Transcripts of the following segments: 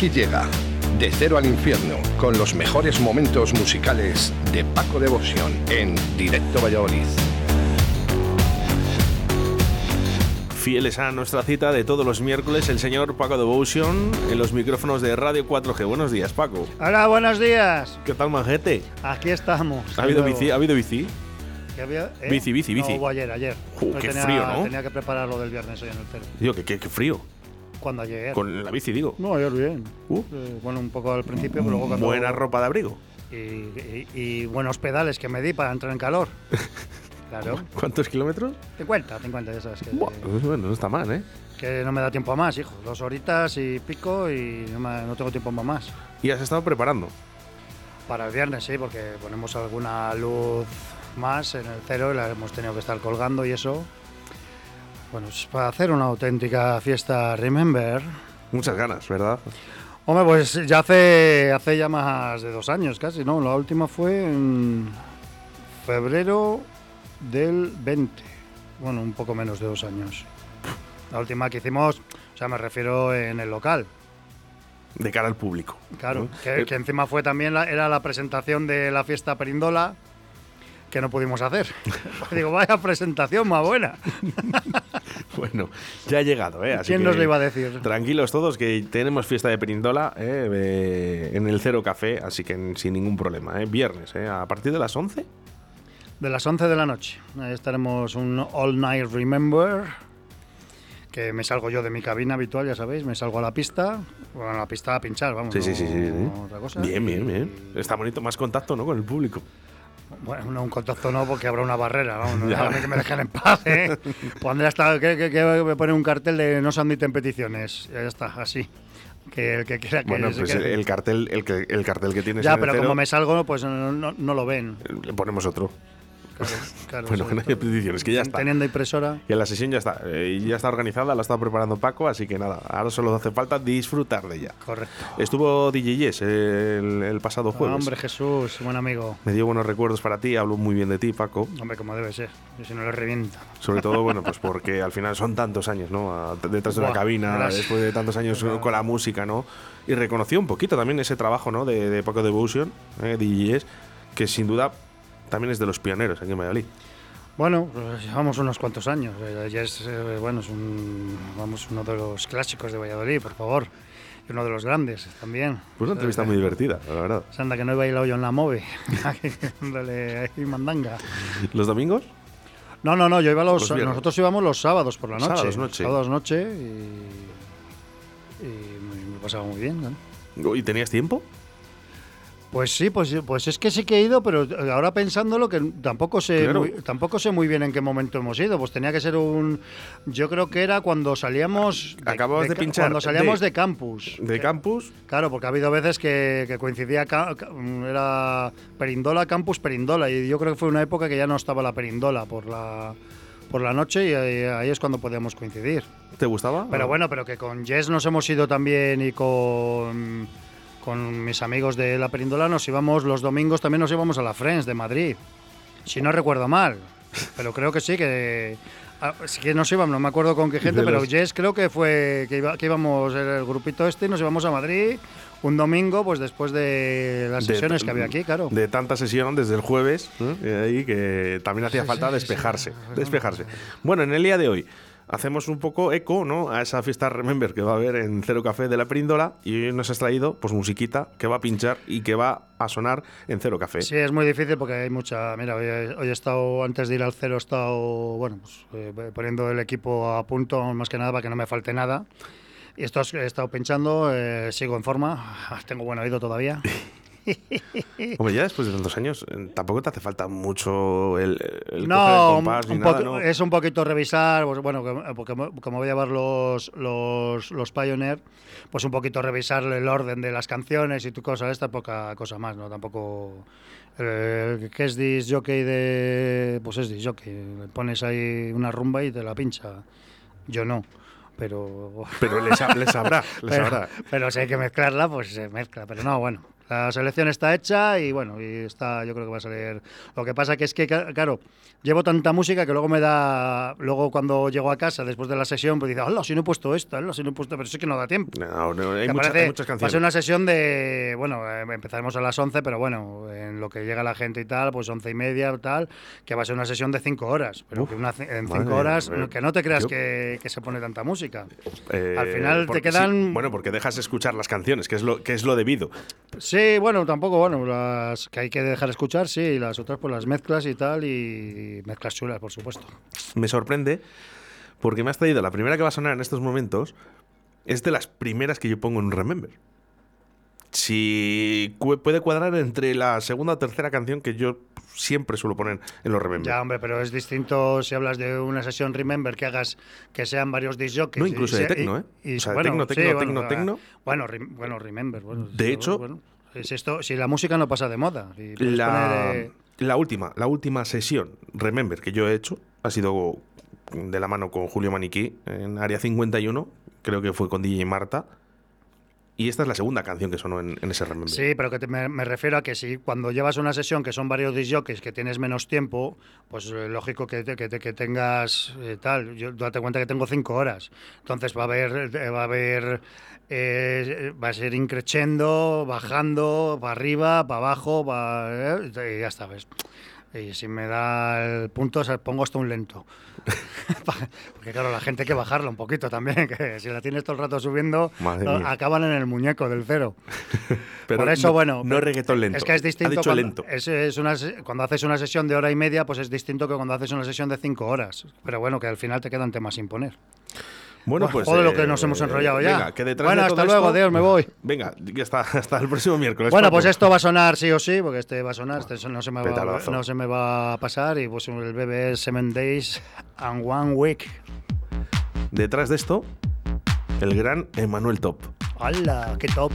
Aquí llega De Cero al Infierno con los mejores momentos musicales de Paco Devoción en Directo Valladolid. Fieles a nuestra cita de todos los miércoles, el señor Paco Devotion en los micrófonos de Radio 4G. Buenos días, Paco. Hola, buenos días. ¿Qué tal, manjete? Aquí estamos. ¿Ha habido bici? ¿Ha habido bici? ¿Qué había? ¿Eh? Bici, bici, bici. No, hubo ayer, ayer. Uh, Hoy qué tenía, frío, ¿no? Tenía que preparar lo del viernes hoy en el cero. Digo, que qué frío. ¿Cuándo ayer? Con la bici, digo. No, ayer bien. Uh. Eh, bueno, un poco al principio, pero luego cuando... Buena ropa de abrigo. Y, y- y buenos pedales que me di para entrar en calor. Claro. ¿Cuántos kilómetros? 50, 50, ya sabes que, Buah, pues bueno, no está mal, ¿eh? que no me da tiempo a más, hijo. Dos horitas y pico y no, me- no tengo tiempo más. Y has estado preparando. Para el viernes, sí, porque ponemos alguna luz más en el cero y la hemos tenido que estar colgando y eso. Bueno, es para hacer una auténtica fiesta Remember. Muchas ganas, ¿verdad? Hombre, pues ya hace, hace ya más de dos años casi, ¿no? La última fue en febrero del 20. Bueno, un poco menos de dos años. La última que hicimos, o sea, me refiero en el local. De cara al público. Claro, ¿no? que, Eh, que encima fue también la, era la presentación de la fiesta Perindola que no pudimos hacer. Digo, vaya presentación más buena. Bueno, ya ha llegado, ¿eh? Así ¿Quién que nos lo iba a decir? Tranquilos todos, que tenemos fiesta de Perindola ¿eh? Eh, en el Cero Café, así que sin ningún problema, ¿eh? Viernes, ¿eh? A partir de las 11. De las 11 de la noche. Ahí estaremos un All Night Remember. Que me salgo yo de mi cabina habitual, ya sabéis, me salgo a la pista. Bueno, a la pista a pinchar, vamos. Sí, sí, no- sí, sí, sí. otra cosa. Bien, bien, bien. Está bonito, más contacto, ¿no? Con el público. Bueno, no, un contacto no, porque habrá una barrera, vamos, no, mí que me dejen en paz, ¿eh? Pondré hasta que, que, que me pone un cartel de no se admiten peticiones, ya está, así. Que el que quiera que Bueno, pues el, el cartel, el, que- el cartel que tienes Ya, en el pero Cero, como me salgo, pues no, no- no lo ven. le ponemos otro. Claro, claro, Bueno, sí, que no hay peticiones, que ya está. Teniendo impresora. Y la sesión ya está, eh, ya está organizada, la está preparando Paco, así que nada, ahora solo hace falta disfrutar de ella. Correcto. Estuvo DJ Yes el, el pasado jueves. Hombre, Jesús, buen amigo. Me dio buenos recuerdos para ti, hablo muy bien de ti, Paco. Hombre, como debe ser. Yo si no le reviento. Sobre todo, bueno, pues porque al final son tantos años, ¿no? Detrás de una Buah, cabina, después de tantos años con la música, ¿no? Y reconoció un poquito también ese trabajo, ¿no? De, de Paco Devotion, eh, DJs, que sin duda también es de los pioneros aquí en Valladolid. Bueno, pues llevamos unos cuantos años. Eh, Ya es, eh, bueno, es un, vamos, uno de los clásicos de Valladolid, por favor. Y uno de los grandes también. Pues una entrevista muy divertida, la verdad. Sanda, que no he bailado yo en la MOVE. Dándole ahí mandanga. ¿Los domingos? No, no, no, yo iba los, nosotros íbamos los sábados por la noche. Sábados noche. Sábados noche y, y me, me pasaba muy bien. ¿no? ¿Y tenías tiempo? Pues sí, pues, pues es que sí que he ido, pero ahora pensándolo que tampoco sé, Claro. muy, tampoco sé muy bien en qué momento hemos ido. Pues tenía que ser un, yo creo que era cuando salíamos, Acababas de ca- pinchar cuando salíamos de- de, campus. De Que- campus, Claro, porque ha habido veces que, que coincidía, era Perindola, Campus Perindola, y yo creo que fue una época que ya no estaba la Perindola por la, por la noche y ahí, ahí es cuando podíamos coincidir. ¿te gustaba? Pero bueno, pero que con Jess nos hemos ido también y con, con mis amigos de la Perindola nos íbamos los domingos también nos íbamos a la Friends de Madrid. Si no recuerdo mal, pero creo que sí que ah, sí que nos íbamos, no me acuerdo con qué gente, pero Jess creo que fue que, iba- que íbamos el grupito este y nos íbamos a Madrid un domingo pues después de las De- sesiones que había aquí, claro. De tanta sesión desde el jueves, ¿eh? Y ahí que también hacía falta despejarse, despejarse. Bueno, en el día de hoy hacemos un poco eco, ¿no? A esa fiesta Remember que va a haber en Cero Café de la Perindola y hoy nos has traído, pues, musiquita que va a pinchar y que va a sonar en Cero Café. Sí, es muy difícil porque hay mucha. Mira, hoy he, hoy he estado, antes de ir al cero, he estado, bueno, pues, eh, poniendo el equipo a punto, más que nada, para que no me falte nada. Y esto he estado pinchando, eh, sigo en forma, tengo buen oído todavía. Hombre, ya después de tantos años, eh, tampoco te hace falta mucho el, el coger el No, compás ni un nada, poco- ¿no? es un poquito revisar, pues, bueno, mo- como voy a llevar los, los, los Pioneer, pues un poquito revisar el orden de las canciones y tu cosa esta, poca cosa más, ¿no? Tampoco... El, que es disc jockey de... Pues es disc jockey, le pones ahí una rumba y te la pincha. Yo no, pero... Pero le, sa- le sabrá, le pero, sabrá. pero si hay que mezclarla, pues se mezcla. Pero no, bueno, la selección está hecha y bueno, y está, yo creo que va a salir. Lo que pasa que es que, claro, llevo tanta música que luego me da. Luego cuando llego a casa después de la sesión, pues dice, hola, si no he puesto esto, hola, si no he puesto. Pero sí que no da tiempo. No, no, hay, Que muchas, parece- hay muchas Va a canciones. ser una sesión de. Bueno, eh, empezaremos a las 11, pero bueno, en lo que llega la gente y tal, pues 11 y media tal, que va a ser una sesión de 5 horas. Pero Uf, que una, en madre 5 horas, mía, que no te creas yo- que, que se pone tanta música. Eh, al final te quedan- sí, bueno, porque dejas escuchar las canciones, que es lo, que es lo debido. Sí, bueno, tampoco, bueno, las que hay que dejar escuchar, sí, y las otras pues las mezclas y tal, y mezclas chulas, por supuesto. Me sorprende porque me has traído la primera que va a sonar en estos momentos. Es de las primeras que yo pongo en Remember. Si puede cuadrar entre la segunda o tercera canción que yo siempre suelo poner en los Remember. Ya, hombre, pero es distinto si hablas de una sesión Remember que hagas que sean varios disc jockeys. No, y incluso de tecno, y- ¿eh? y- O sea, bueno, tecno, sí, tecno, bueno, tecno, tecno. Bueno, bueno, Remember. Bueno, De sí, hecho- bueno, es esto, si la música no pasa de moda. puedes La, poner, eh, la última, la última sesión Remember que yo he hecho ha sido de la mano con Julio Maniquí en Área 51, creo que fue con DJ Marta. Y esta es la segunda canción que sonó en, ese Remember. Sí, pero que me, refiero a que si cuando llevas una sesión que son varios disc jockeys, que tienes menos tiempo, pues eh, lógico que, te- que, te- que tengas eh, tal. Yo date cuenta que tengo cinco horas. Entonces va a haber, eh, va a haber, va a ser increchendo, bajando, para arriba, para abajo, eh, y ya está, ¿ves? Y si me da el punto, pongo hasta un lento. Porque claro, la gente hay que bajarla un poquito también, que si la tienes todo el rato subiendo, acaban en el muñeco del cero. Pero Por eso, no, bueno. No reggaetón lento. Es que es distinto. Ha dicho cuando, lento. es- es una cuando haces una sesión de hora y media, pues es distinto que cuando haces una sesión de cinco horas. Pero bueno, que al final te quedan temas sin poner. Bueno, pues. joder, lo que nos hemos enrollado ya. Venga, que detrás Bueno, de hasta todo luego, esto- Dios, me voy. Venga, ya está, hasta el próximo miércoles. Bueno, pues esto va a sonar sí o sí, porque este va a sonar, este no se me va, no se me va a pasar. Y pues el bebé es Seven Days and One Week. Detrás de esto, el gran Emanuel Top. ¡Hala! ¡Qué top!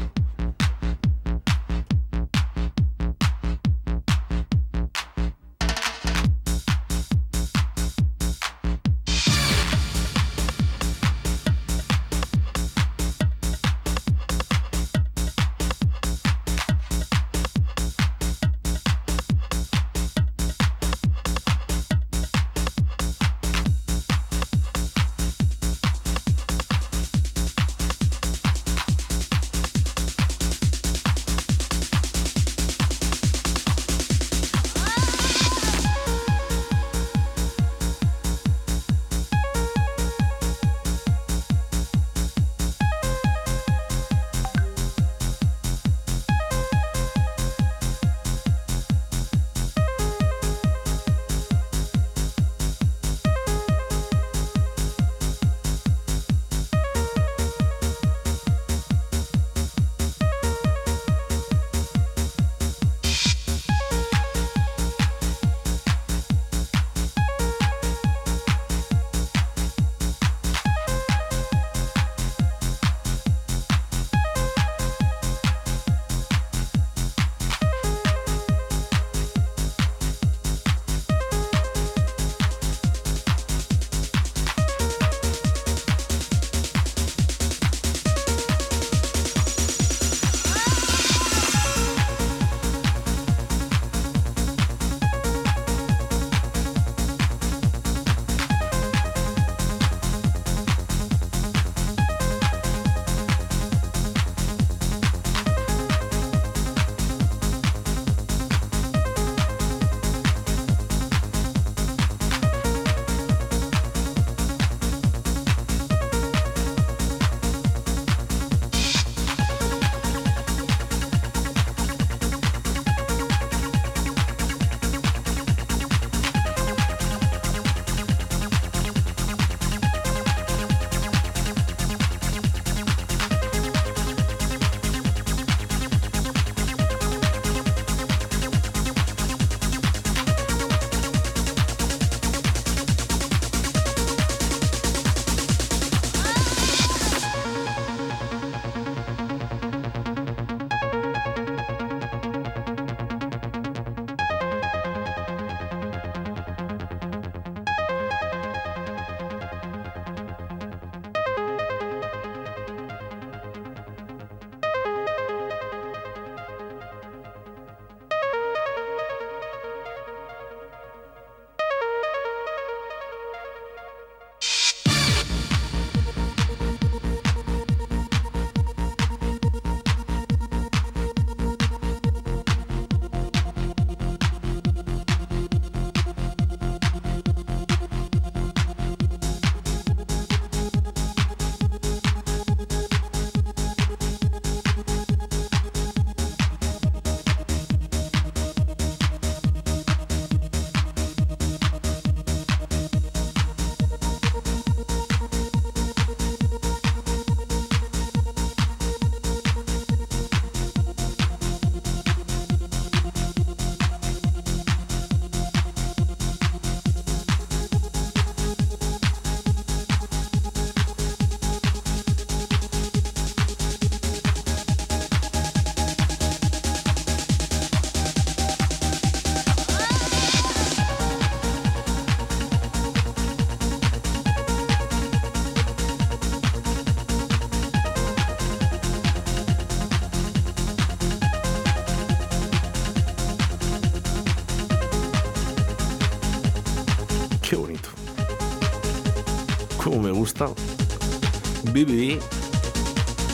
BBD,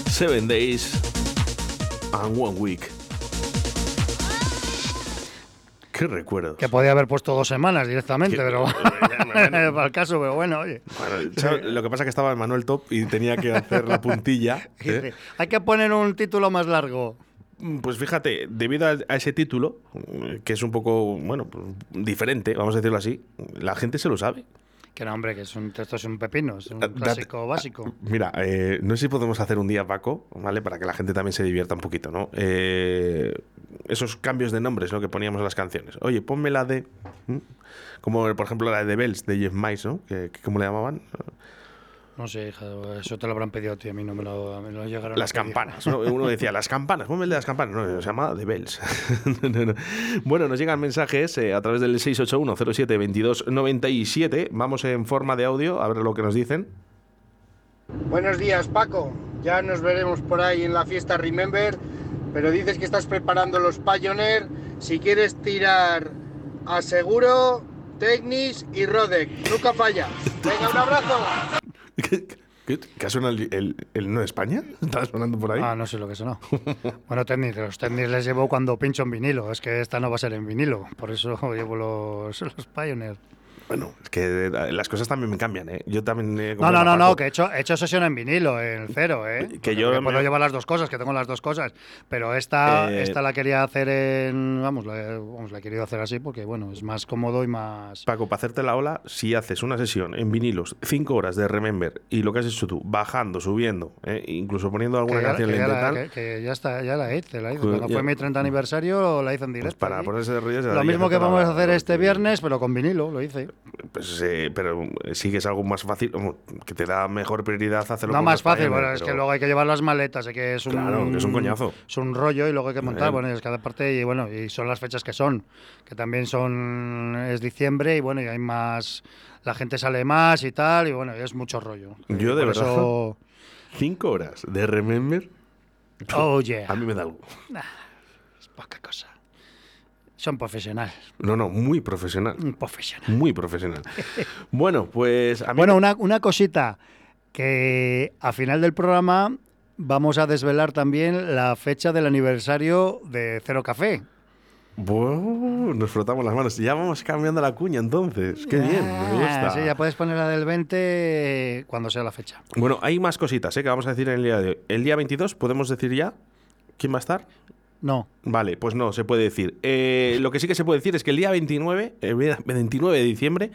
Seven Days and One Week. Qué recuerdo. Que podía haber puesto dos semanas directamente, pero bueno. para el caso, pero bueno, oye. Bueno, ¿sabes? lo que pasa es que estaba Manuel Top y tenía que hacer la puntilla. ¿eh? Hay que poner un título más largo. Pues fíjate, debido a, a ese título, eh, que es un poco, bueno, pues, diferente, vamos a decirlo así, la gente se lo sabe. Que no, hombre, que es un, esto es un pepino, es un Date- clásico básico. Mira, eh, no sé si podemos hacer un día, Paco, ¿vale? Para que la gente también se divierta un poquito, ¿no? Eh, esos cambios de nombres, ¿no? Que poníamos en las canciones. Oye, ponme la de... Como, por ejemplo, la de The Bells, de Jeff Mice, ¿no? Que, que- ¿Cómo le llamaban? No sé, hija, eso te lo habrán pedido a ti, a mí no me lo, me lo llegaron Las a campanas. ¿no? Uno decía, las campanas, ponme el de las campanas. No, se llama The Bells. No, no. Bueno, nos llegan mensajes eh, a través del 681-07-2297. Vamos en forma de audio a ver lo que nos dicen. Buenos días, Paco. Ya nos veremos por ahí en la fiesta Remember, pero dices que estás preparando los Pioneer. Si quieres tirar a Seguro, Technis y Rodec. Nunca falla. Venga, un abrazo. ¿Qué, qué, qué ha sonado el, el, el no de España? ¿Está sonando por ahí? Ah, no sé lo que sonó. bueno, tenis, los tenis les llevo cuando pincho en vinilo. Es que esta no va a ser en vinilo. Por eso llevo los, los Pioneer. Bueno, es que eh, las cosas también me cambian, ¿eh? Yo también... como No, no, no, no, que he hecho, he hecho sesión en vinilo, en cero, ¿eh? Que Porque yo puedo me- llevar las dos cosas, que tengo las dos cosas. Pero esta, Eh, esta la quería hacer en. Vamos la, vamos, la he querido hacer así porque, bueno, es más cómodo y más. Paco, para hacerte la ola, si haces una sesión en vinilos, cinco horas de Remember, y lo que has hecho tú, bajando, subiendo, ¿eh? incluso poniendo alguna Que ya, canción que ya lenta y la, tal, que- que ya está, ya la hice, la hice. Pues Cuando ya- fue mi 30 aniversario la hice en pues directo. para allí. ponerse de rodillas... Lo mismo que vamos a hacer este viernes, pero con vinilo, lo hice. Pues, eh, pero eh, sí que es algo más fácil, que te da mejor prioridad hacerlo No con más fácil, bueno, es que luego hay que llevar las maletas, es que es un, Claro, que es un coñazo. Es un rollo y luego hay que montar, Eh. bueno, es cada parte y bueno, y son las fechas que son, que también son, es diciembre y bueno, y hay más, la gente sale más y tal, y bueno, y es mucho rollo. Yo de Por verdad, eso- cinco horas de Remember, oh yeah, a mí me da algo. es poca cosa. Son profesionales, No, no, muy profesional. un profesional. Muy profesional. bueno, pues a mí Bueno, una, una cosita, que a final del programa vamos a desvelar también la fecha del aniversario de Cero Café. Buah, nos frotamos las manos. Ya vamos cambiando la cuña entonces. Qué bien, me gusta. Sí, ya puedes poner la del 20 cuando sea la fecha. Bueno, hay más cositas ¿eh? que vamos a decir en el día de hoy. El día 22, ¿podemos decir ya quién va a estar? No. Vale, pues no, se puede decir. Eh, lo que sí que se puede decir es que el día 29, el día 29 de diciembre,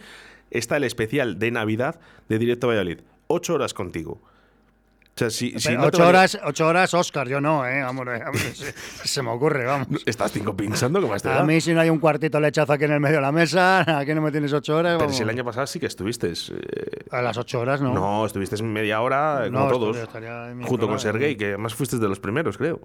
está el especial de Navidad de Directo Valladolid. Ocho horas contigo. O sea, si, no ocho, horas, ocho horas, Oscar, yo no, ¿eh? Vamos, eh, vamos, se, se me ocurre, vamos. Estás cinco pinchando como este. A mí si no hay un cuartito lechazo aquí en el medio de la mesa, aquí no me tienes ocho horas, Pero vamos. si el año pasado sí que estuviste. eh, A las ocho horas, ¿no? no. estuviste media hora, eh, No, como todos. Junto con Sergey, ¿no? que además fuiste de los primeros, creo.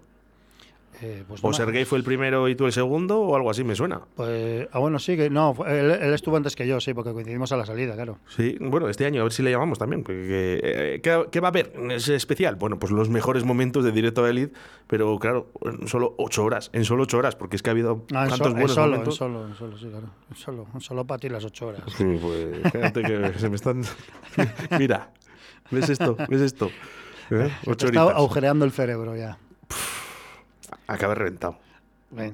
Eh, pues O Sergey fue el primero y tú el segundo, o algo así me suena. Pues, ah, bueno, sí, que no, él, él estuvo antes que yo, sí, porque coincidimos a la salida, claro. Sí, bueno, este año a ver si le llamamos también. porque, eh, ¿qué, qué va a haber? ¿Es especial? Bueno, pues los mejores momentos de Directo a Elite, pero claro, en solo ocho horas, en solo ocho horas, porque es que ha habido Ah, en, tantos en buenos solo, en momentos. solo, en solo, sí, claro. En solo, en solo para ti las ocho horas. Sí, pues fíjate que se me están... Mira, ¿ves esto? ¿Ves esto? ¿Eh? Ocho está agujereando el cerebro ya. Reventado. Ven,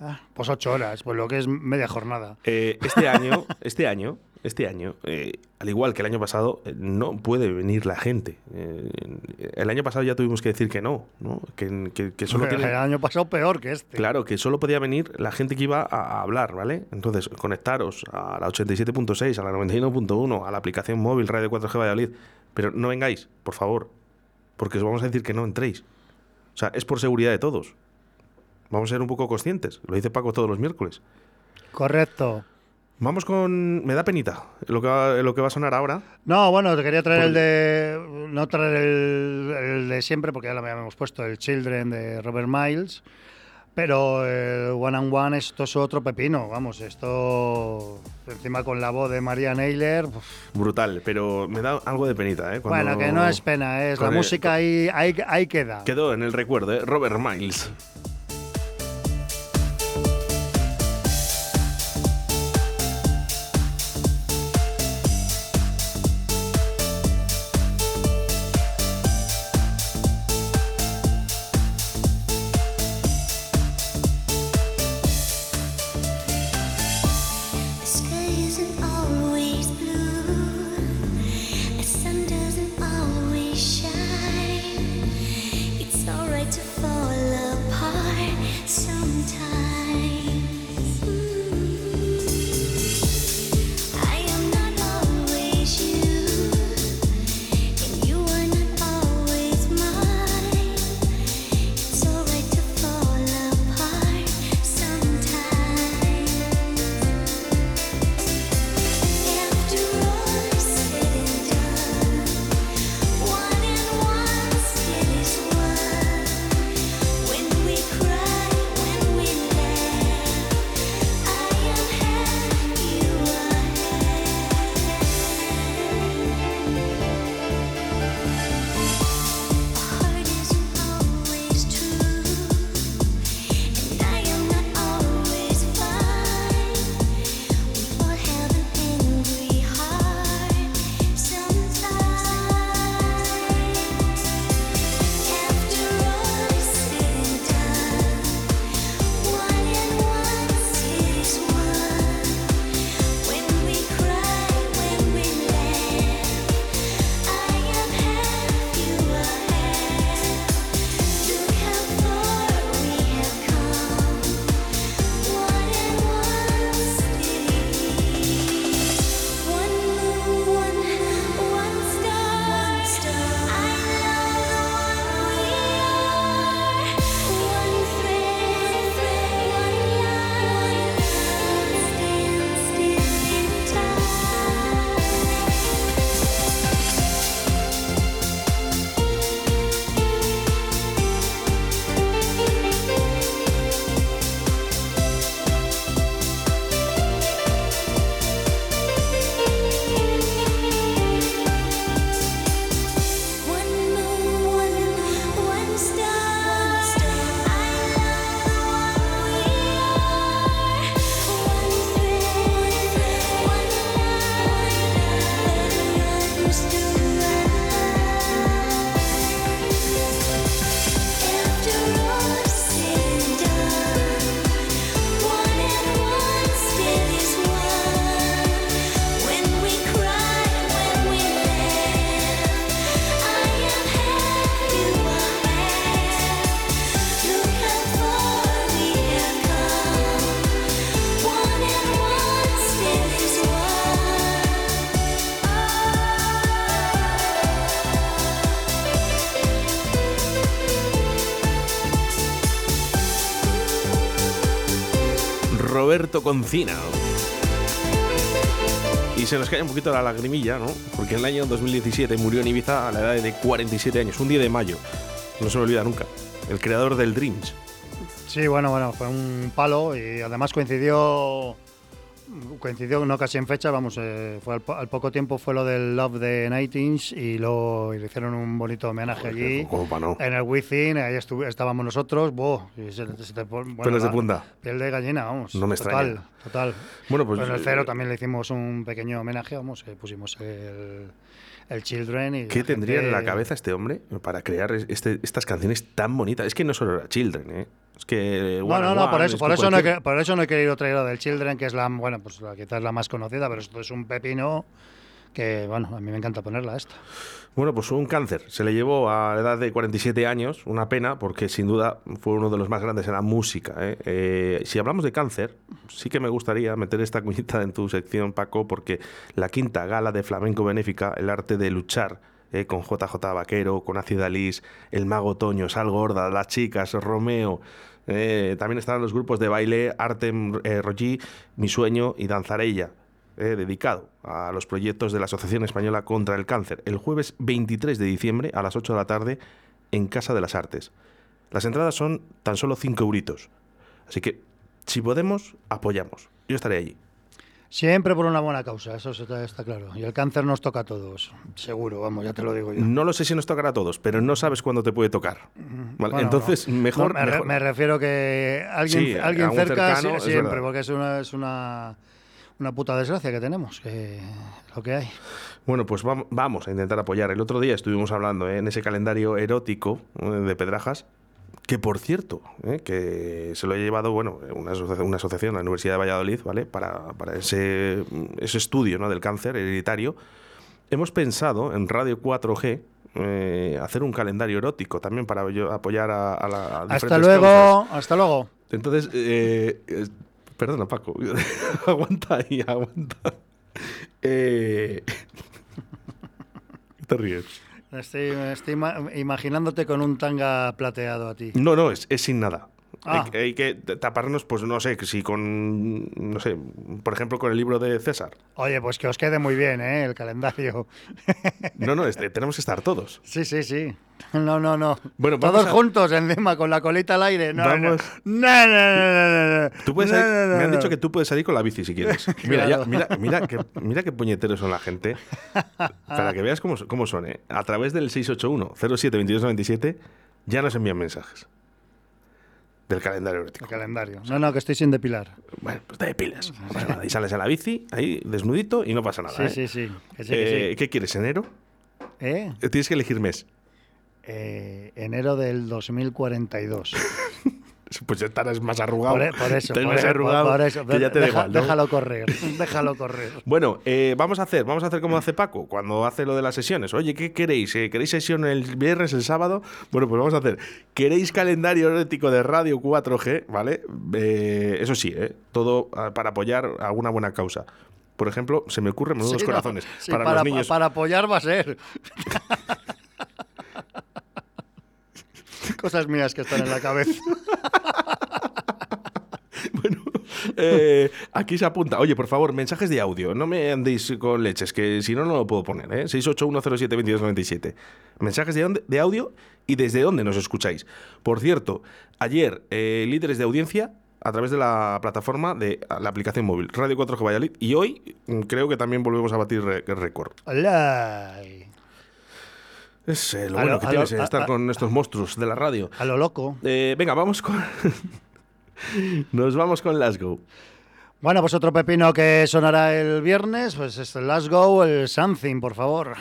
ah, pues ocho horas, pues lo que es media jornada. Eh, este año, este año, este año, eh, al igual que el año pasado, eh, no puede venir la gente. Eh, el año pasado ya tuvimos que decir que no, ¿no? Que, que- que solo el año pasado peor que este. Claro, que solo podía venir la gente que iba a, a hablar, ¿vale? Entonces, conectaros a la 87.6, a la 91.1, a la aplicación móvil Radio 4G Valladolid. Pero no vengáis, por favor, porque os vamos a decir que no entréis. O sea, es por seguridad de todos. Vamos a ser un poco conscientes. Lo dice Paco todos los miércoles. Correcto. Vamos con. Me da penita lo que va, lo que va a sonar ahora. No, bueno, te quería traer el de. No traer el, el de siempre, porque ya lo habíamos puesto, el Children de Robert Miles. Pero el One and One, esto es otro pepino. Vamos, esto. Encima con la voz de María Naylor. uf. Brutal, pero me da algo de penita, ¿eh? Cuando- Bueno, que no es pena, es la el- música ahí, ahí, ahí queda. Quedó en el recuerdo, ¿eh? Robert Miles. Roberto Concina. Y se nos cae un poquito la lagrimilla, ¿no? Porque en el año 2017 murió en Ibiza a la edad de 47 años, un día de mayo. No se me olvida nunca. El creador del Dreams. Sí, bueno, bueno, fue un palo y además coincidió coincidió no casi en fecha, vamos, eh, fue al, po- al poco tiempo fue lo del Love the Nightings y lo y le hicieron un bonito homenaje allí ¿Cómo pa' no? en el Within, ahí estábamos nosotros, buh, y se, se te bueno, Pelos de punta. Piel de gallina, vamos. No me total, extraña. Total. Bueno, pues, en el eh, cero también le hicimos un pequeño homenaje, vamos, eh, pusimos el, el Children y ¿Qué tendría en la gente- cabeza este hombre para crear este- estas canciones tan bonitas? Es que no solo era Children, ¿eh? Es que. No, no, no, por eso, es por que eso, no he, cualquier- que- por eso no he querido traer la del Children, que es la, bueno, pues la, quizás la más conocida, pero esto es un pepino que, bueno, a mí me encanta ponerla esta. Bueno, pues un cáncer. Se le llevó a la edad de 47 años, una pena, porque sin duda fue uno de los más grandes en la música. ¿eh? Eh, si hablamos de cáncer, sí que me gustaría meter esta cuñita en tu sección, Paco, porque la quinta gala de flamenco benéfica, El arte de luchar, ¿eh? con JJ Vaquero, con Lis, El Mago Toño, Sal Gorda, Las Chicas, Romeo. eh, también estarán los grupos de baile Artem eh, Rogi, Mi Sueño y Danzarella eh, dedicado a los proyectos de la Asociación Española contra el Cáncer, el jueves 23 de diciembre a las 8 de la tarde en Casa de las Artes. Las entradas son tan solo 5 euritos. Así que, si podemos, apoyamos. Yo estaré allí. Siempre por una buena causa, eso está, está claro. Y el cáncer nos toca a todos, seguro, vamos, ya te lo digo yo. No lo sé si nos tocará a todos, pero no sabes cuándo te puede tocar. ¿vale? Bueno, Entonces, no. mejor... No, me, mejor. me refiero que alguien, Sí, alguien cerca cercano, sí- siempre, porque es una, es una, una puta desgracia que tenemos, que lo que hay. Bueno, pues vam- vamos a intentar apoyar. El otro día estuvimos hablando ¿eh? en ese calendario erótico de Pedrajas, que por cierto, ¿eh? que se lo ha llevado bueno, una, asocia- una asociación, la Universidad de Valladolid, ¿vale? Para, para ese, ese estudio ¿no? del cáncer hereditario. Hemos pensado en Radio 4G eh, hacer un calendario erótico también para apoyar a, a la. a Hasta luego, causas. hasta lugo. Entonces, eh, eh, perdona, Paco. aguanta ahí, aguanta. Eh, ¿qué te ríes? Estoy, estoy ima- imaginándote con un tanga plateado a ti. No, no, es, es sin nada. Ah. Hay, que- hay que taparnos, pues no sé, si con, no sé, por ejemplo, con el libro de César. Oye, pues que os quede muy bien, ¿eh? El calendario. No, no, este, tenemos que estar todos. Sí, sí, sí. No, no, no. Bueno, Todos a- juntos encima, con la colita al aire. No, Vamos. No, no, no, no, no. Tú puedes salir- me han dicho que tú puedes salir con la bici si quieres. Mira, ya- mira, mira, que, mira qué puñeteros son la gente. Para que veas cómo, cómo son, ¿eh? A través del 681-07-2297 ya nos envían mensajes. Del calendario erótico. El calendario. No, no, que estoy sin depilar. Bueno, pues te depiles. No pasa nada. Y sales a la bici, ahí desnudito y no pasa nada. Sí, ¿eh? sí, sí. Que sí, que Eh, sí. ¿Qué quieres, enero? ¿Eh? Eh, Tienes que elegir mes. Eh, enero del 2042. Pues ya estarás más arrugado. Por, e- por eso, por más arrugado por eso. que ya te da Deja- igual, ¿no? Déjalo correr, déjalo correr. Bueno, eh, vamos a hacer, vamos a hacer como hace Paco cuando hace lo de las sesiones. Oye, ¿qué queréis? Eh, ¿Queréis sesión el viernes, el sábado? Bueno, pues vamos a hacer. ¿Queréis calendario erótico de Radio 4G? ¿Vale? Eh, eso sí, todo ah, para apoyar alguna buena causa. Por ejemplo, se me ocurren menudos Sí, no, corazones sí, para, para, los niños. para apoyar va a ser. Cosas mías que están en la cabeza. Eh, aquí se apunta. Oye, por favor, mensajes de audio. No me andéis con leches, que si no, no lo puedo poner. ¿eh? 681072297. Mensajes de, audio y desde dónde nos escucháis. Por cierto, ayer, eh, líderes de audiencia a través de la plataforma de la aplicación móvil Radio 4G Valladolid. Y hoy mm, creo que también volvemos a batir récord. Hola. Es eh, lo A bueno lo- que tienes lo- eh, a- estar a- con estos monstruos de la radio. A lo loco. Eh, venga, vamos con. Nos vamos con Lasgo. Bueno, pues otro pepino que sonará el viernes, pues es el Go, el Something, por favor.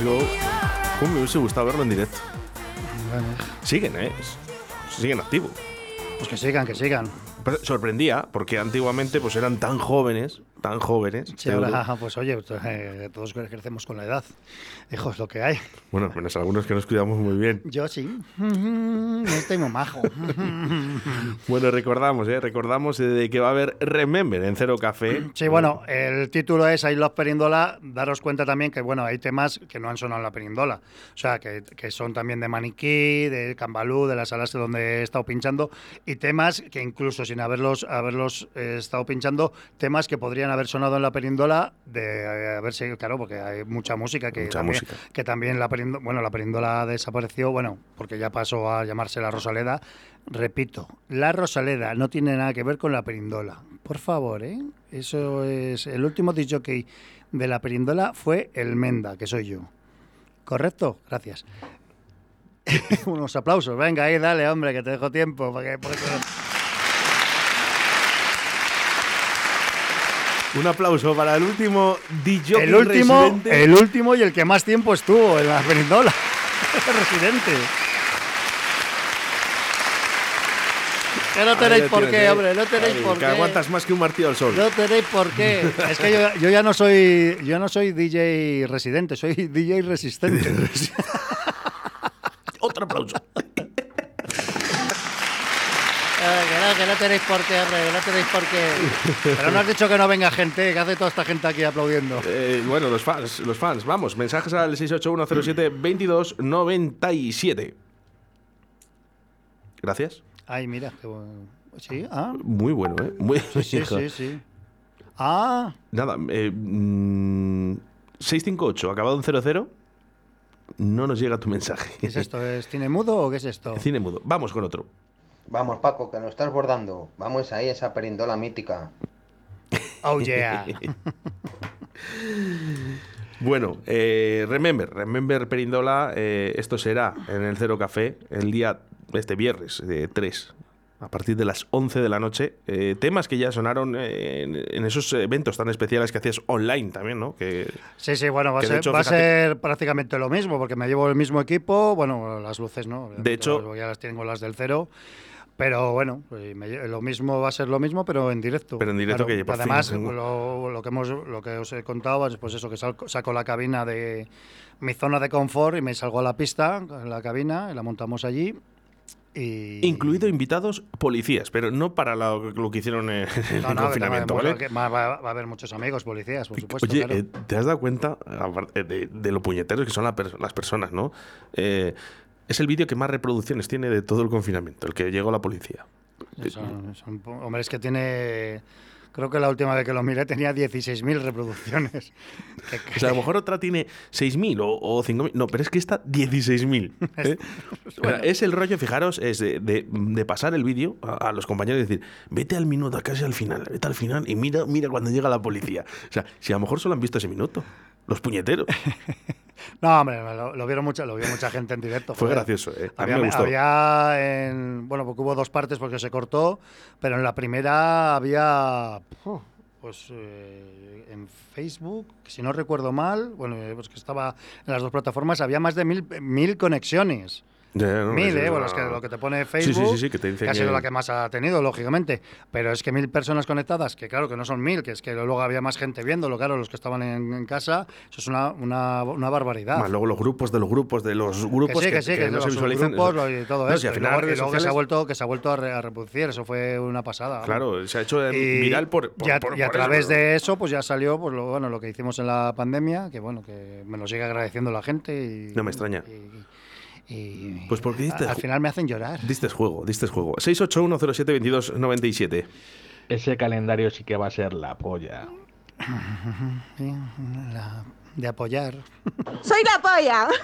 Go. ¿Cómo me hubiese gustado verlo en directo? Siguen, ¿eh? Siguen activos. Pues que sigan, que sigan. Pero sorprendía, porque antiguamente pues eran tan jóvenes, tan jóvenes. Sí, ahora, pues oye, eh, todos crecemos con la edad. Hijo, es lo que hay. Bueno, menos algunos que nos cuidamos muy bien. Yo sí. No estoy muy majo. Bueno, recordamos, ¿eh? Recordamos eh, de que va a haber Remember en Cero Café. Sí, bueno, el título es I Love Perindola. Daros cuenta también que, bueno, hay temas que no han sonado en la Perindola. O sea, que, que son también de Maniquí, de Cambalú, de las salas donde he estado pinchando. Y temas que incluso sin haberlos, haberlos eh, estado pinchando, temas que podrían haber sonado en la Perindola de eh, haberse, claro, porque hay mucha música que Mucha también, música. que también la Perindola, bueno, la Perindola desapareció, bueno, porque ya pasó a llamarse la Rosaleda. Repito, la Rosaleda no tiene nada que ver con la Perindola. Por favor, ¿eh? Eso es. El último dicho que de la Perindola fue el Menda, que soy yo. ¿Correcto? Gracias. Unos aplausos. Venga, ahí, dale, hombre, que te dejo tiempo. Para que, porque- Un aplauso para el último DJ el último, residente. el último y el que más tiempo estuvo en la Perindola. Residente. Que no tenéis por qué, ¿eh? hombre, no tenéis por que qué. aguantas más que un martillo al sol. No tenéis por qué. Es que yo, yo ya no soy yo no soy DJ residente, soy DJ resistente. Otro aplauso. Que, no, que no tenéis por qué, hombre, que no tenéis por qué. Pero no has dicho que no venga gente, que hace toda esta gente aquí aplaudiendo. Eh, bueno, los fans, los fans, vamos, mensajes al 681072297. Gracias. Ay, mira, qué bueno. Sí, ah, Muy bueno, ¿eh? Muy sí, sí, sí. Ah, Nada, eh, mm, 658, acabado en 00. No nos llega tu mensaje. ¿qué es esto? ¿Es cine mudo o qué es esto? Cine mudo. Vamos con otro. Vamos, Paco, que nos estás bordando. Vamos ahí, esa perindola mítica. Oh, yeah. Bueno, eh, Remember, Remember Perindola, eh, esto será en el Cero Café el día, este viernes, de 3, a partir de las 11 de la noche. Eh, temas que ya sonaron eh, en, en esos eventos tan especiales que hacías online también, ¿no? Que, Sí, sí, bueno, va, a ser, hecho, va a fíjate- ser prácticamente lo mismo, porque me llevo el mismo equipo, bueno, las luces no. De hecho- ya las tengo las del cero. Pero bueno, pues me lo mismo va a ser lo mismo, pero en directo. Pero en directo que por fin, Además, sí. lo, lo que hemos, lo que os he contado es pues eso, que sal- saco la cabina de mi zona de confort y me salgo a la pista, en la cabina, y la montamos allí. Y, Incluido invitados policías, pero no para lo, lo que hicieron en, No, el no, confinamiento, ¿vale? que va, va- va a haber muchos amigos, policías, por supuesto. Oye, claro. eh, ¿te has dado cuenta aparte de, de lo puñeteros que son la las personas, no? Eh, es el vídeo que más reproducciones tiene de todo el confinamiento, el que llegó la policía. Son- son po- hombre, es que tiene. Creo que la última vez que lo miré tenía 16.000 reproducciones. O sea, a lo mejor otra tiene 6.000 o, o 5.000. No, pero es que esta 16.000. ¿eh? O sea, es el rollo, fijaros, es de, de- de pasar el vídeo a, a los compañeros y decir, vete al minuto, casi al final, vete al final y mira, mira cuando llega la policía. O sea, si a lo mejor solo han visto ese minuto, los puñeteros. No, hombre, lo, lo vieron mucha, lo vio mucha gente en directo. Fue joder. gracioso, ¿eh? A mí Había, me gustó. había en. Bueno, porque hubo dos partes porque se cortó, pero en la primera había. Pues eh, en Facebook, si no recuerdo mal, bueno, eh, pues que estaba en las dos plataformas, había más de mil, mil conexiones No, mil, ¿eh? es Bueno, una- es que lo que te pone Facebook, sí, sí, sí, que te dicen ha sido que- la que más ha tenido, lógicamente. Pero es que mil personas conectadas, que claro que no son mil, que es que luego había más gente viéndolo, claro, los que estaban en, en casa, eso es una, una, una barbaridad. Más luego los grupos de los grupos de los grupos que sí, que, sí, que, no se visualizan. grupos eso. y todo No, eso. si al y luego, y luego que se ha vuelto, que se ha vuelto a, re- a reproducir, eso fue una pasada. Claro, se ha hecho viral por, por- y a, por- y a por eso, través de eso, pues ya salió pues lo, bueno, lo que hicimos en la pandemia, que bueno, que me lo sigue agradeciendo la gente. Y, No me extraña. y- y- Pues porque diste a- al final me hacen llorar. Diste juego, diste juego. 681072297. Ese calendario sí que va a ser la polla. Sí, la- de apoyar. ¡Soy la polla!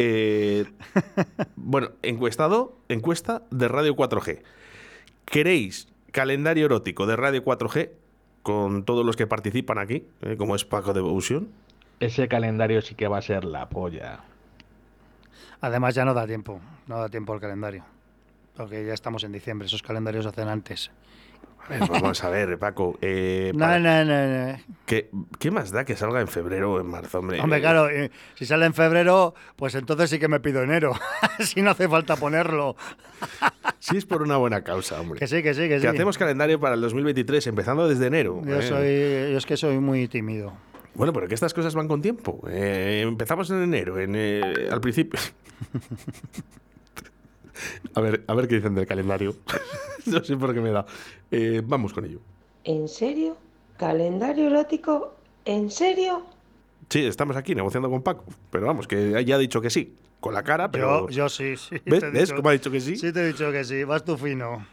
Eh, bueno, encuestado, encuesta de Radio 4G. ¿Queréis calendario erótico de Radio 4G con todos los que participan aquí, eh, como es Paco de Evolution? Ese calendario sí que va a ser la polla. Además ya no da tiempo, no da tiempo el calendario. Porque ya estamos en diciembre, esos calendarios hacen antes. Ver, vamos a ver, Paco. eh, No, para- no, no, no. ¿qué, qué más da que salga en febrero o en marzo, hombre? Hombre, claro, eh, si sale en febrero, pues entonces sí que me pido enero. si no hace falta ponerlo. Si es por una buena causa, hombre. Que sí, que sí, que Que sí. hacemos calendario para el 2023, empezando desde enero. Yo, eh. soy, yo es que soy muy tímido. Bueno, pero que estas cosas van con tiempo. Eh, empezamos en enero, en, eh, al principio. a ver, a ver qué dicen del calendario. no sé por qué me da. Eh, vamos con ello. ¿En serio? ¿Calendario erótico? ¿En serio? Sí, estamos aquí negociando con Paco, pero vamos, que ya ha dicho que sí, con la cara, pero... Yo, yo sí, sí. ¿Ves? te ¿Ves dicho- cómo ha dicho que sí? Sí, te he dicho que sí. Vas tú fino.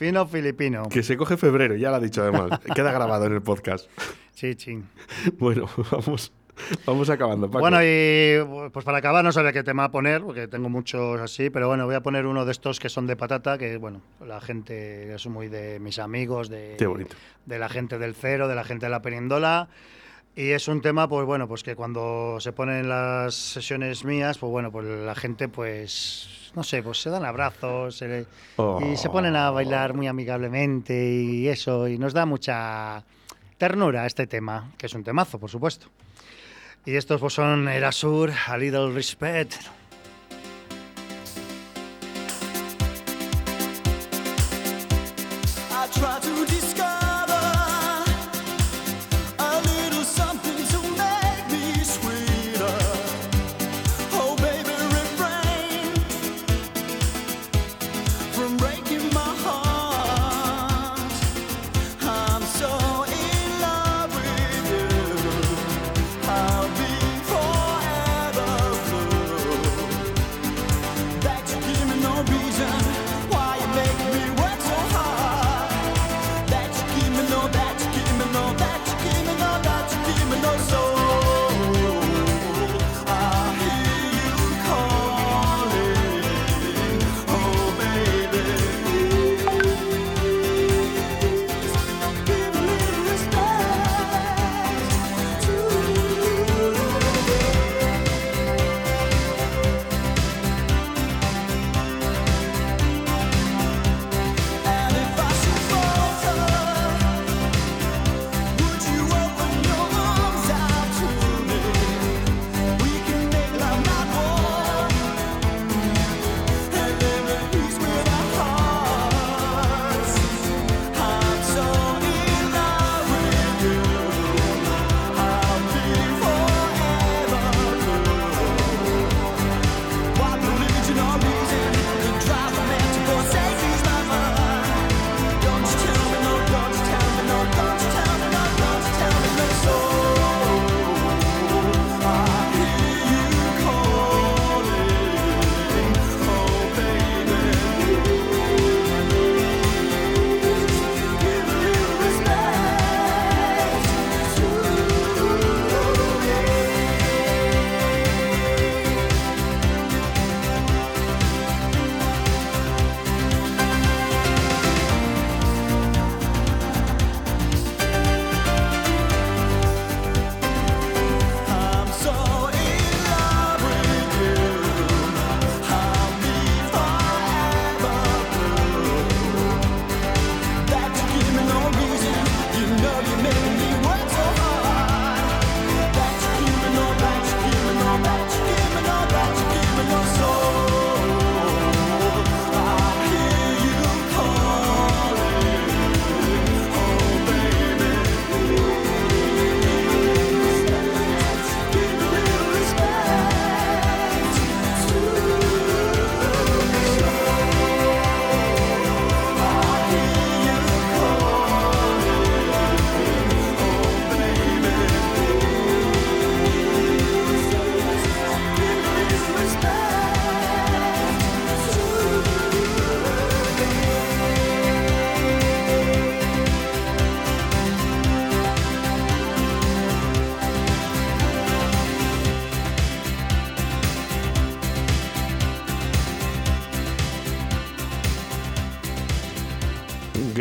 Fino filipino. Que se coge febrero, ya lo ha dicho además. Queda grabado en el podcast. Sí, ching. Bueno, vamos, vamos acabando, Paco. Bueno, y pues para acabar no sabía qué tema poner, porque tengo muchos así, pero bueno, voy a poner uno de estos que son de patata, que bueno, la gente es muy de mis amigos, de, Qué bonito. de la gente del cero, de la gente de la perindola. Y es un tema, pues bueno, pues que cuando se ponen las sesiones mías, pues bueno, pues la gente, pues, no sé, pues se dan abrazos se- y se ponen a bailar muy amigablemente y eso, y nos da mucha ternura este tema, que es un temazo, por supuesto. Y estos pues son Erasur, A Little Respect.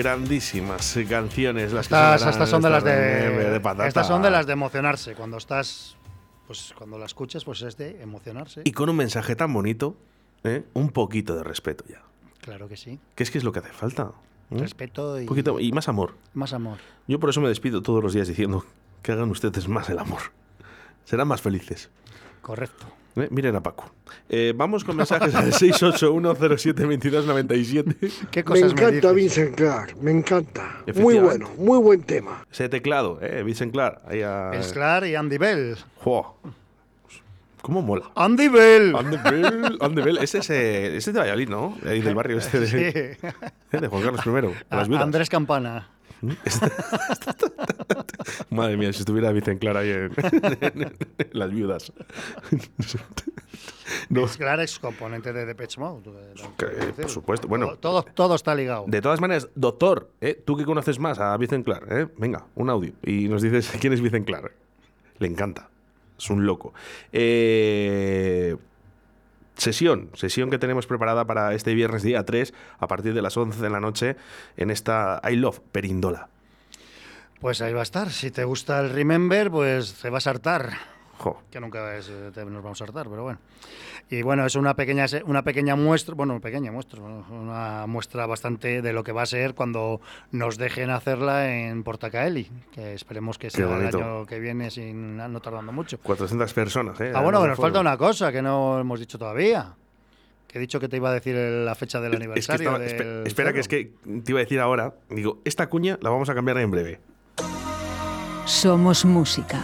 Grandísimas canciones. Las que Estas, sonarán estas son de las de, Remember de patata. estas son de las de emocionarse. Cuando estás, pues cuando la escuchas, pues es de emocionarse. Y con un mensaje tan bonito, ¿eh? un poquito de respeto ya. Claro que sí. Que es que es lo que hace falta. ¿eh? Respeto y poquito, y más amor. más amor. Yo por eso me despido todos los días diciendo que hagan ustedes más el amor. Serán más felices. Correcto. ¿Eh? Miren a Paco. Eh, vamos con mensajes al 681072297. ¿Qué Me cosas me, encanta dices? Vincent Clark, me encanta. Muy bueno, muy buen tema. Ese teclado, ¿eh? Vincent Clark. Ahí a... Vince Clark y Andy Bell. Jo. ¿Cómo mola? Andy Bell. Andy Bell, Andy Bell. Ese es, eh, ese es de Valladolid, ¿no? Ahí del barrio este de, Sí. ¿eh? de Juan Carlos I. las. Andrés Campana. Madre mía, si estuviera Vicente Clara ahí en, en las viudas. No, Vince Clark es componente de Depeche Mode. que, por supuesto. Bueno, todo, todo, todo está ligado. de todas maneras, doctor, ¿eh? tú que conoces más a Vicente Clark, ¿eh? venga, un audio y nos dices quién es Vicente Clark. Le encanta, es un loco. Eh, sesión, sesión que tenemos preparada para este viernes día 3 a partir de las 11 de la noche en esta I Love Perindola. Pues ahí va a estar. Si te gusta el Remember, pues te vas a hartar. Jo, Que nunca es, eh, te- nos vamos a hartar, pero bueno. Y bueno, es una pequeña, una pequeña muestra, bueno, pequeña muestra, una muestra bastante de lo que va a ser cuando nos dejen hacerla en Portacaeli, que esperemos que sea el año que viene sin no tardando mucho. 400 personas, ¿eh? Ah, bueno, que nos falta una cosa que no hemos dicho todavía. Que he dicho que te iba a decir la fecha del Es que aniversario. estaba- espe- del espera, que es que te iba a decir ahora. Digo, esta cuña la vamos a cambiar en breve. Somos música.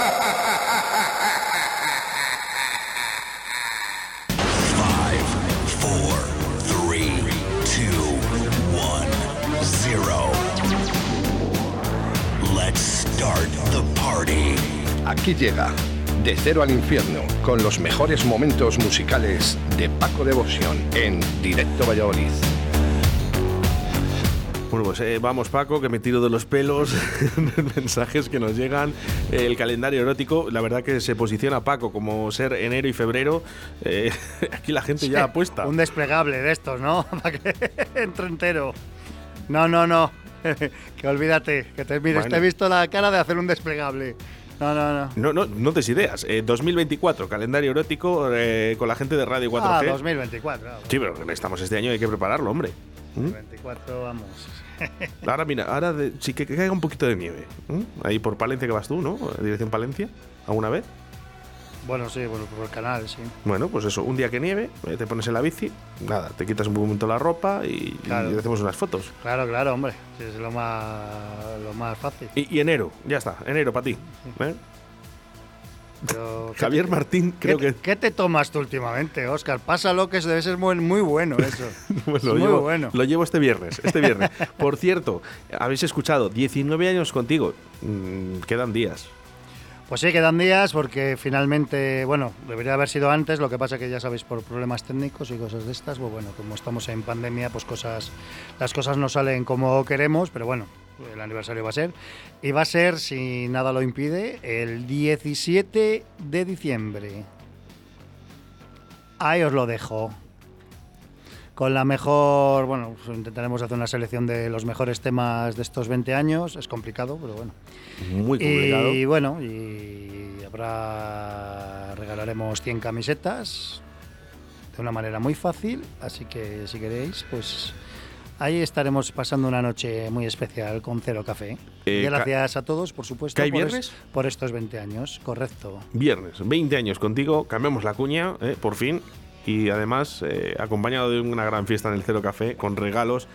Aquí llega De Cero al Infierno con los mejores momentos musicales de Paco Devoción en Directo Valladolid. Bueno, pues eh, vamos, Paco, que me tiro de los pelos. mensajes que nos llegan. El calendario erótico, la verdad que se posiciona Paco como ser enero y febrero. Eh, aquí la gente ya apuesta. Un desplegable de estos, ¿no? Para que entre entero. No, no, no. que olvídate. Que te, mires, Bueno. te he visto la cara de hacer un desplegable. No, no, no. No, no, no des ideas. Eh, 2024, calendario erótico eh, con la gente de Radio 4G. Ah, 2024. ah, Sí, pero estamos este año, hay que prepararlo, hombre. ¿Mm? 2024, vamos. Ahora, mira, ahora de- sí que, que caiga un poquito de nieve. ¿m? Ahí por Palencia que vas tú, ¿no? Dirección Palencia, ¿alguna vez? Bueno, sí, bueno, por el canal, sí. Bueno, pues eso, un día que nieve, eh, te pones en la bici, nada, te quitas un momento la ropa y, Claro. y hacemos unas fotos. Claro, claro, hombre. Es lo más, lo más fácil. Y, y enero, ya está, enero para ti. ¿eh? Pero, ¿qué Javier te- Martín, creo ¿qué, que. ¿Qué te tomas tú últimamente, Oscar? Pásalo, que debe ser muy, muy bueno eso. Es muy llevo, bueno. lo llevo este viernes. Este viernes. Por cierto, habéis escuchado 19 años contigo. Mm, quedan días. Pues sí, quedan días porque finalmente, bueno, debería haber sido antes, lo que pasa que ya sabéis por problemas técnicos y cosas de estas, pues bueno, como estamos en pandemia, pues cosas, las cosas no salen como queremos, pero bueno, el aniversario va a ser. Y va a ser, si nada lo impide, el 17 de diciembre. Ahí os lo dejo. Con la mejor, bueno, pues intentaremos hacer una selección de los mejores temas de estos 20 años, es complicado, pero bueno. Muy complicado. Y bueno, y habrá regalaremos 100 camisetas de una manera muy fácil, así que si queréis, pues ahí estaremos pasando una noche muy especial con Cero Café. Eh, gracias a todos, por supuesto, ¿cae por, es- viernes? por estos 20 años, correcto. Viernes, 20 años contigo, cambiamos la cuña, eh, por fin. Y además, eh, acompañado de una gran fiesta en el Cero Café, con regalos.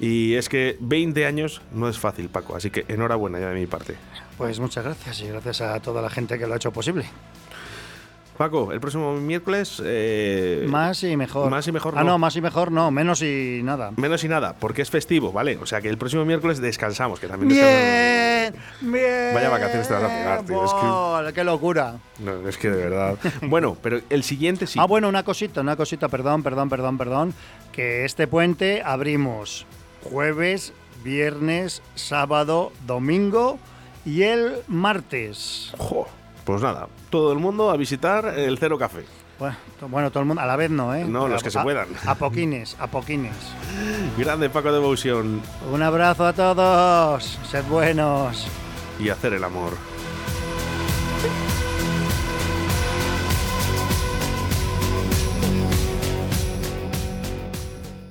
Y es que 20 años no es fácil, Paco. Así que enhorabuena ya de mi parte. Pues muchas gracias y gracias a toda la gente que lo ha hecho posible. Paco, el próximo miércoles. eh, Más y mejor. Más y mejor Ah, no. no, más y mejor no, menos y nada. Menos y nada, porque es festivo, ¿vale? O sea que el próximo miércoles descansamos, que también descansamos. Bien. Bien. Vaya vacaciones te vas a pegar, tío. Es que- Buah, ¡Qué locura! No, es que de verdad. Bueno, pero el siguiente sí. Ah, bueno, una cosita, una cosita, perdón, perdón, perdón, perdón. Que este puente abrimos jueves, viernes, sábado, domingo y el martes. Jo, pues nada, todo el mundo a visitar el Cero Café. Bueno, bueno, todo el mundo, a la vez no, ¿eh? No, los que se puedan. A poquines, a poquines. Grande Paco Devotion Un abrazo a todos, sed buenos. y hacer el amor.